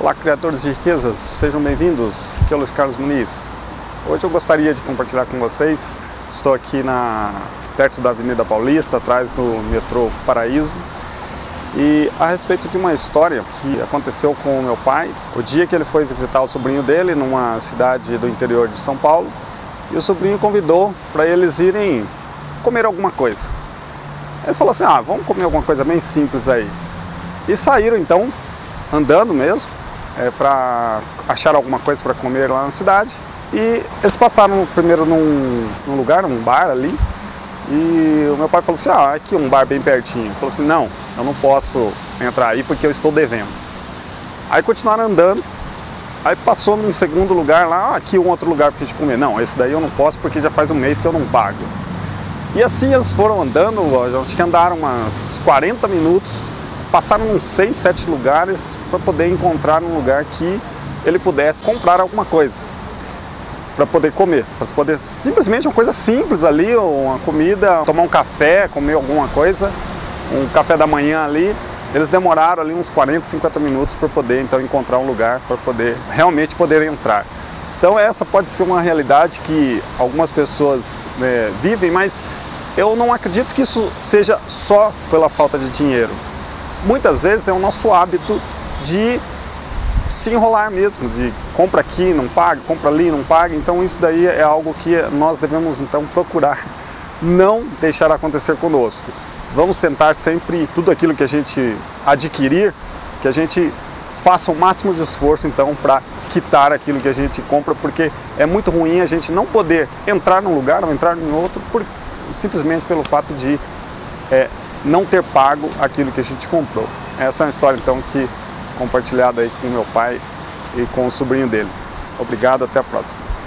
Olá, criadores de riquezas, sejam bem-vindos. Aqui é o Luiz Carlos Muniz. Hoje eu gostaria de compartilhar com vocês, estou aqui na, perto da Avenida Paulista, atrás do metrô Paraíso, e a respeito de uma história que aconteceu com o meu pai, o dia que ele foi visitar o sobrinho dele numa cidade do interior de São Paulo, e o sobrinho convidou para eles irem comer alguma coisa. Ele falou assim, ah, vamos comer alguma coisa bem simples aí. E saíram então, andando mesmo, é, para achar alguma coisa para comer lá na cidade. E eles passaram primeiro num, num, lugar, num bar ali, e o meu pai falou assim, ah, aqui um bar bem pertinho. Ele falou assim, não, eu não posso entrar aí porque eu estou devendo. Aí continuaram andando, aí passou num segundo lugar lá, ah, aqui um outro lugar para gente comer. Não, esse daí eu não posso porque já faz um mês que eu não pago. E assim eles foram andando, acho que andaram umas 40 minutos, passaram uns 6, 7 lugares para poder encontrar um lugar que ele pudesse comprar alguma coisa para poder comer, para poder simplesmente uma coisa simples ali, uma comida, tomar um café, comer alguma coisa, um café da manhã ali. Eles demoraram ali uns 40, 50 minutos para poder então encontrar um lugar para poder realmente poder entrar. Então essa pode ser uma realidade que algumas pessoas né, vivem, mas eu não acredito que isso seja só pela falta de dinheiro muitas vezes é o nosso hábito de se enrolar mesmo, de compra aqui, não paga, compra ali, não paga. Então isso daí é algo que nós devemos então procurar não deixar acontecer conosco. Vamos tentar sempre tudo aquilo que a gente adquirir, que a gente faça o máximo de esforço então para quitar aquilo que a gente compra, porque é muito ruim a gente não poder entrar num lugar ou entrar em outro por, simplesmente pelo fato de é, não ter pago aquilo que a gente comprou. Essa é uma história então que compartilhada aí com meu pai e com o sobrinho dele. Obrigado, até a próxima.